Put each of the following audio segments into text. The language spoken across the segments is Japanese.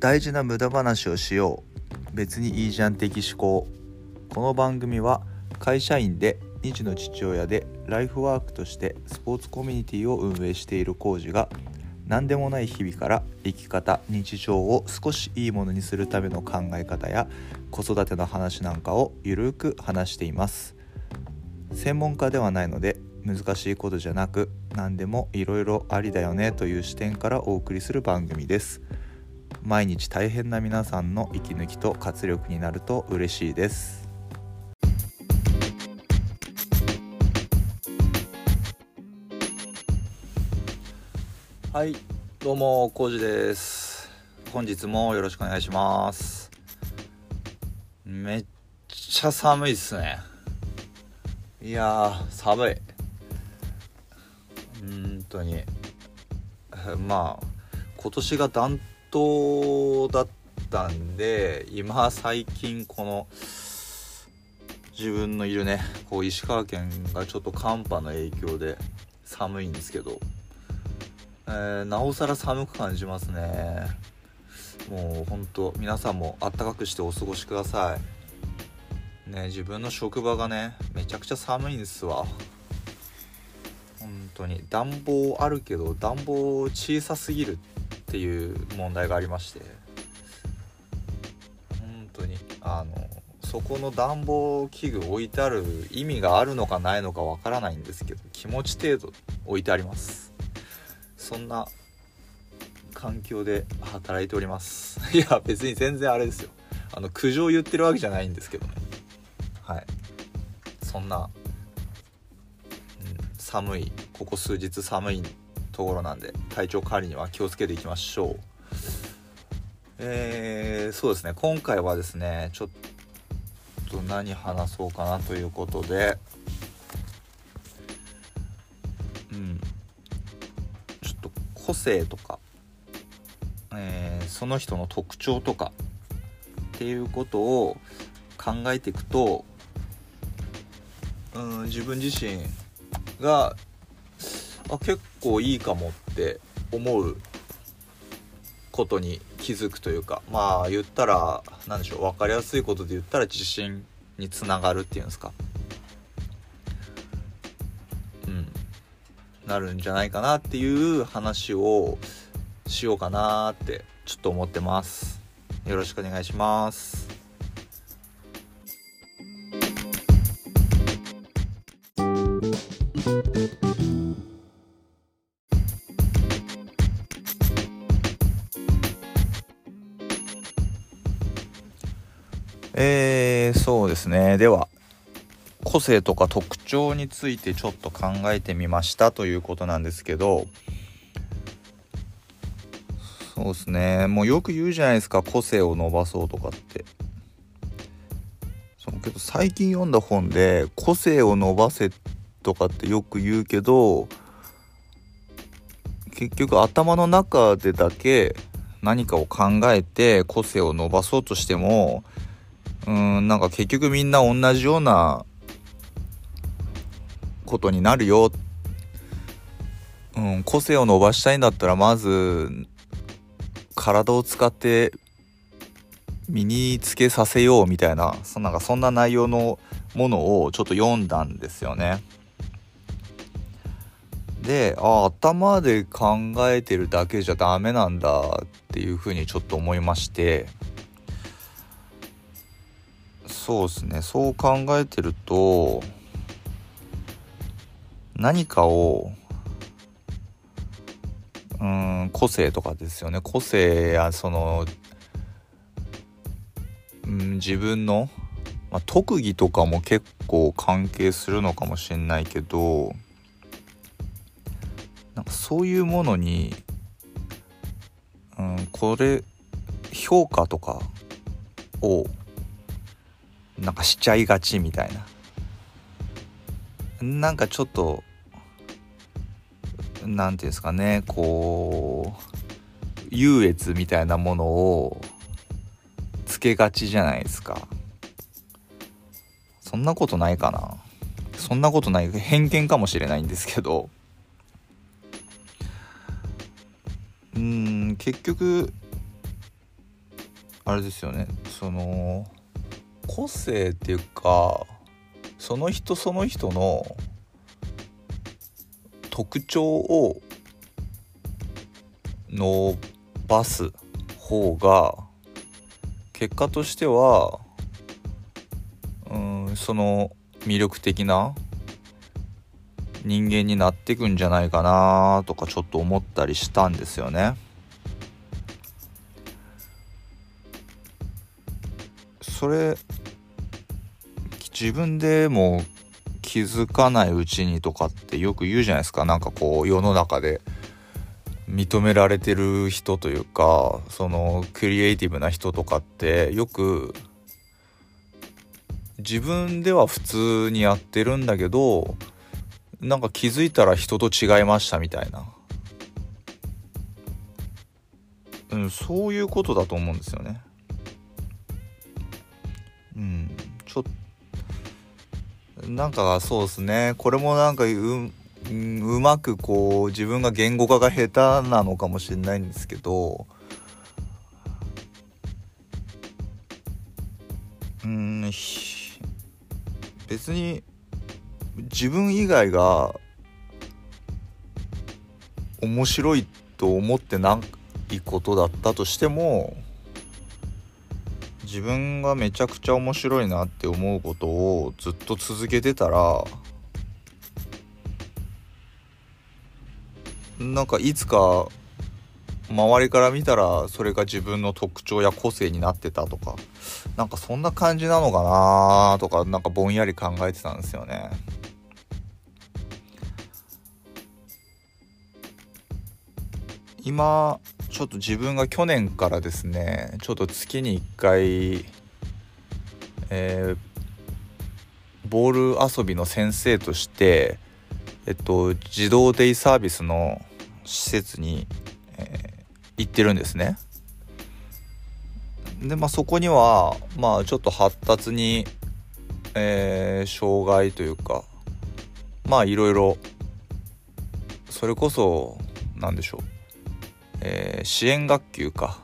大事な無駄話をしよう。別にいいじゃん的思考この番組は会社員で2児の父親でライフワークとしてスポーツコミュニティを運営しているコージが何でもない日々から生き方日常を少しいいものにするための考え方や子育ての話なんかをゆるく話しています。専門家ではないので難しいことじゃなく何でもいろいろありだよねという視点からお送りする番組です。毎日大変な皆さんの息抜きと活力になると嬉しいです。はいどうもコウジです。本日もよろしくお願いします。めっちゃ寒いっすね。いや寒い。本当に。まあ今年が暖冬だったんで今最近この自分のいるねこう石川県がちょっと寒波の影響で寒いんですけど、えー、なおさら寒く感じますね。もうほんと皆さんもあったかくしてお過ごしください。ね自分の職場がねめちゃくちゃ寒いんですわ。本当に。暖房あるけど暖房小さすぎるっていう問題がありまして。本当にあのそこの暖房器具置いてある意味があるのかないのかわからないんですけど気持ち程度置いてあります。そんな環境で働いております。いや別に全然あれですよ。あの苦情言ってるわけじゃないんですけどね。はい。そんな、うん、寒いここ数日寒いところなんで体調管理には気をつけていきましょう。えー、そうですね。今回はですねちょっと何話そうかなということで。うん。ちょっと個性とか、えー、その人の特徴とかっていうことを考えていくとうん自分自身があ結構いいかもって思うことに気づくというかまあ言ったら何でしょう分かりやすいことで言ったら自信につながるっていうんですか。うんなるんじゃないかなっていう話をしようかなってちょっと思ってます。よろしくお願いします。えー、そうですね。では個性とか特徴についてちょっと考えてみましたということなんですけどそうですね。もうよく言うじゃないですか。個性を伸ばそうとかって。そうけど最近読んだ本で個性を伸ばせとかってよく言うけど結局頭の中でだけ何かを考えて個性を伸ばそうとしてもうんなんか結局みんな同じようなことになるよ、うん、個性を伸ばしたいんだったらまず体を使って身につけさせようみたいなそなんかそんな内容のものをちょっと読んだんですよね。であ頭で考えてるだけじゃダメなんだっていうふうにちょっと思いましてそうですね。そう考えてると何かをうん個性とかですよね。個性やその、うん、自分の、まあ、特技とかも結構関係するのかもしんないけどなんかそういうものに、うん、これ評価とかをなんかしちゃいがちみたいな。なんかちょっと何て言うんですかねこう優越みたいなものをつけがちじゃないですか。そんなことないかな。そんなことない。偏見かもしれないんですけど。うん結局あれですよね。その個性っていうかその人その人の特徴を伸ばす方が結果としてはうんその魅力的な人間になっていくんじゃないかなとかちょっと思ったりしたんですよね。それ自分でも気づかないうちにとかってよく言うじゃないですかなんかこう世の中で認められてる人というかそのクリエイティブな人とかってよく自分では普通にやってるんだけどなんか気づいたら人と違いましたみたいな、うん、そういうことだと思うんですよね。うん、ちょっなんかそうですね。これもなんかううまくこう自分が言語化が下手なのかもしれないんですけど。うん別に自分以外が面白いと思ってないことだったとしても自分がめちゃくちゃ面白いなって思うことをずっと続けてたらなんかいつか周りから見たらそれが自分の特徴や個性になってたとかなんかそんな感じなのかなとかなんかぼんやり考えてたんですよね。今ちょっと自分が去年からですねちょっと月に1回、えー、ボール遊びの先生としてえっと児童デイサービスの施設に、えー、行ってるんですね。でまあそこにはまあちょっと発達に、えー、障害というかまあいろいろそれこそ何でしょうえー、支援学級か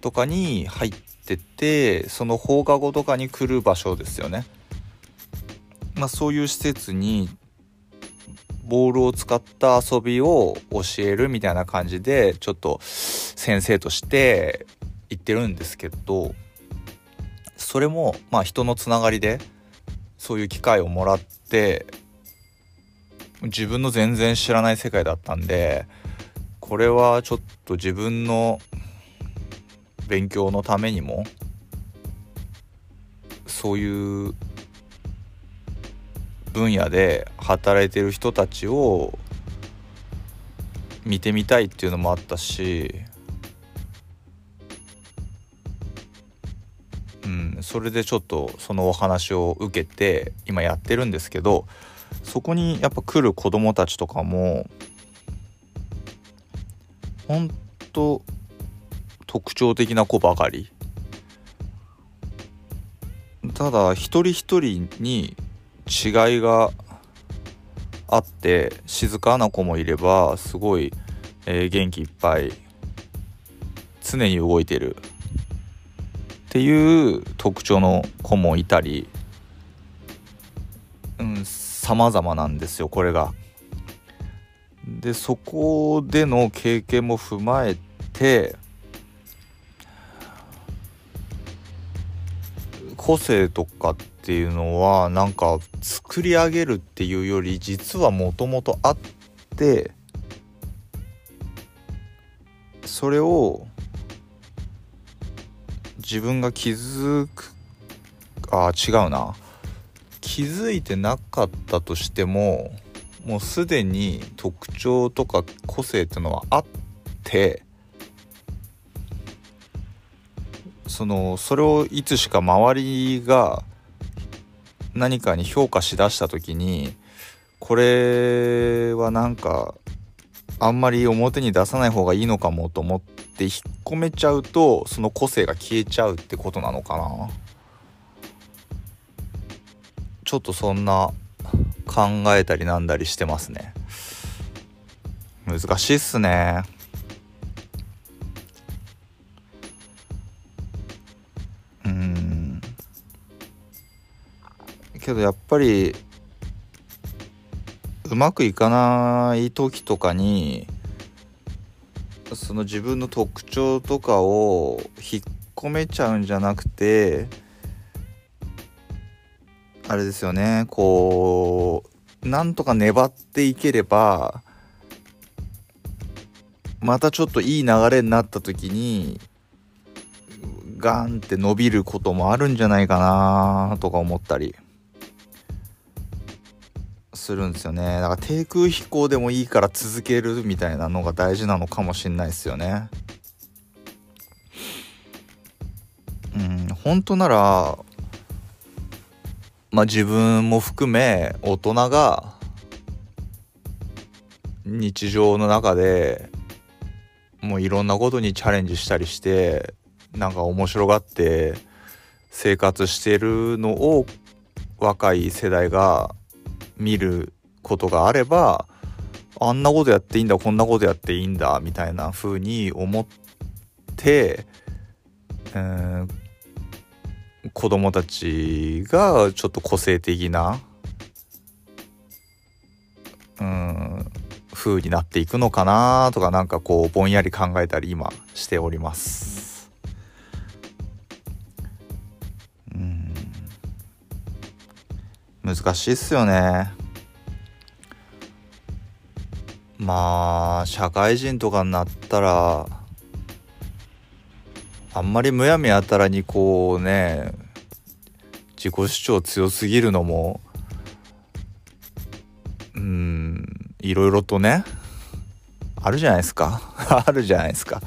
とかに入っててその放課後とかに来る場所ですよね。まあ、そういう施設にボールを使った遊びを教えるみたいな感じでちょっと先生として行ってるんですけどそれもまあ人のつながりでそういう機会をもらって自分の全然知らない世界だったんでこれはちょっと自分の勉強のためにもそういう分野で働いてる人たちを見てみたいっていうのもあったし、うん、それでちょっとそのお話を受けて今やってるんですけどそこにやっぱ来る子どもたちとかもほんと特徴的な子ばかりただ一人一人に違いがあって静かな子もいればすごい、えー、元気いっぱい常に動いてるっていう特徴の子もいたりうん様々なんですよこれが。でそこでの経験も踏まえて個性とかっていうのはなんか作り上げるっていうより実はもともとあってそれを自分が気づくあ違うな。気づいてなかったとしてももうすでに特徴とか個性っていうのはあってそのそれをいつしか周りが何かに評価しだした時にこれはなんかあんまり表に出さない方がいいのかもと思って引っ込めちゃうとその個性が消えちゃうってことなのかな。ちょっとそんな考えたりなんだりしてますね。難しいっすね。うん。けどやっぱりうまくいかない時とかにその自分の特徴とかを引っ込めちゃうんじゃなくてあれですよね。こうなんとか粘っていければまたちょっといい流れになった時にガンって伸びることもあるんじゃないかなとか思ったり。するんですよね。だから低空飛行でもいいから続けるみたいなのが大事なのかもしんないですよね。うん本当ならまあ自分も含め大人が日常の中でもういろんなことにチャレンジしたりしてなんか面白がって生活してるのを若い世代が見ることがあればあんなことやっていいんだこんなことやっていいんだみたいな風に思って、えー、子供たちがちょっと個性的なうん風になっていくのかなとかなんかこうぼんやり考えたり今しております。うん難しいっすよねまあ社会人とかになったらあんまりむやみやたらにこうね自己主張強すぎるのもうんいろいろとねあるじゃないですか。あるじゃないですか。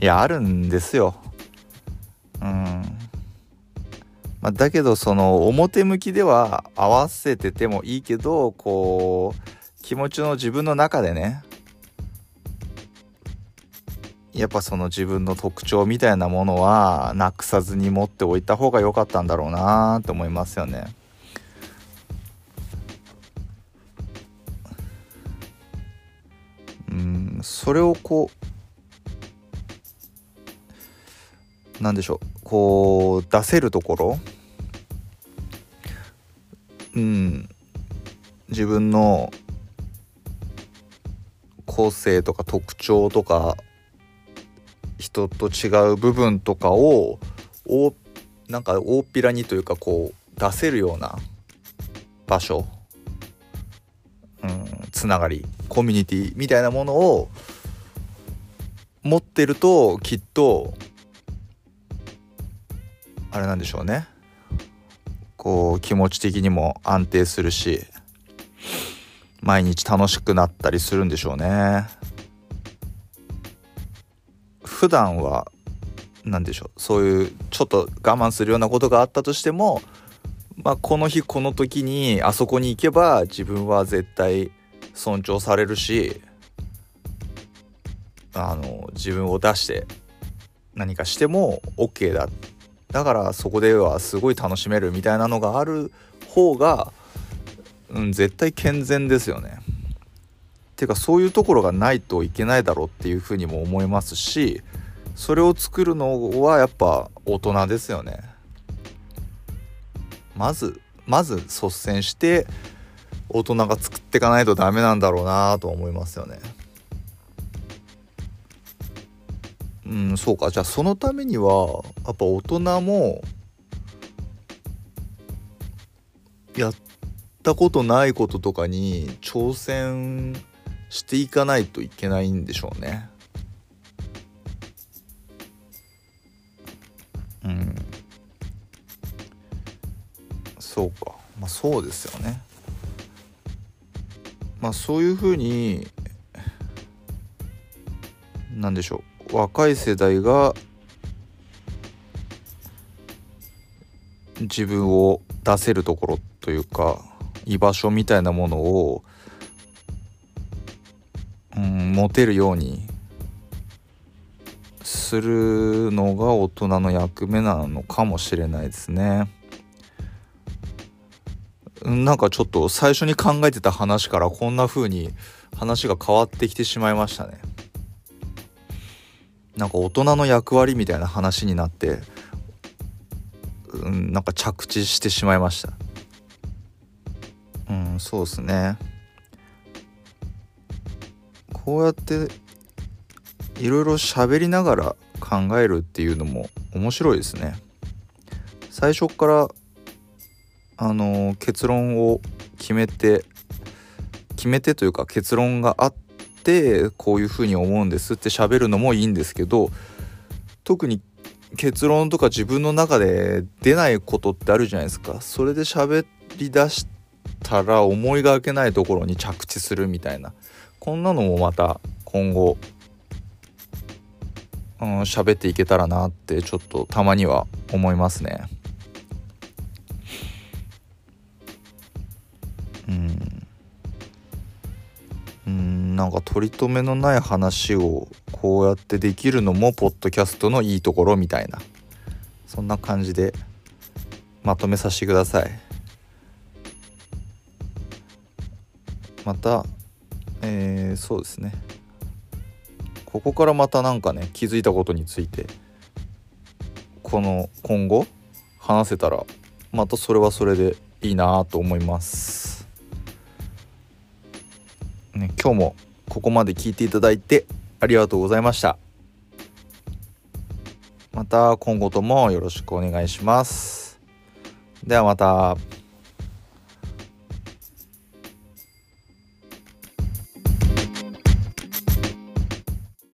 いやあるんですよ。うん。まあ、だけどその表向きでは合わせててもいいけどこう気持ちの自分の中でねやっぱその自分の特徴みたいなものはなくさずに持っておいた方が良かったんだろうなって思いますよね。うんそれをこうなんでしょうこう出せるところうん自分の個性とか特徴とか人と違う部分とかをおなんか大っぴらにというかこう出せるような場所、うん、つながりコミュニティみたいなものを持ってるときっとあれなんでしょうね。こう気持ち的にも安定するし毎日楽しくなったりするんでしょうね。普段は何でしょうそういうちょっと我慢するようなことがあったとしてもまあこの日この時にあそこに行けば自分は絶対尊重されるしあの自分を出して何かしても OK だだからそこではすごい楽しめるみたいなのがある方が、うん、絶対健全ですよね。ていうかそういうところがないといけないだろうっていうふうにも思いますしそれを作るのはやっぱ大人ですよね。まずまず率先して大人が作っていかないとダメなんだろうなと思いますよね。うんそうかじゃあそのためにはやっぱ大人もやったことないこととかに挑戦していかないといけないんでしょうね。うん。そうか。まあそうですよね。まあそういうふうに何でしょう若い世代が自分を出せるところというか居場所みたいなものを、うん、持てるようにするのが大人の役目なのかもしれないですね。なんかちょっと最初に考えてた話からこんな風に話が変わってきてしまいましたね。なんか大人の役割みたいな話になって、うん、なんか着地してしまいましたうんそうですねこうやっていろいろ喋りながら考えるっていうのも面白いですね。最初からあの結論を決めて決めてというか結論があってこういうふうに思うんですって喋るのもいいんですけど特に結論とか自分の中で出ないことってあるじゃないですか。それで喋り出したら思いがけないところに着地するみたいな。こんなのもまた今後うん喋っていけたらなってちょっとたまには思いますね。うん。うんなんか取り留めのない話をこうやってできるのもポッドキャストのいいところみたいな。そんな感じでまとめさせてください。またえー、そうですね。ここからまた何かね気づいたことについてこの今後話せたらまたそれはそれでいいなと思います、ね、今日もここまで聞いていただいてありがとうございました。また今後ともよろしくお願いします。ではまた。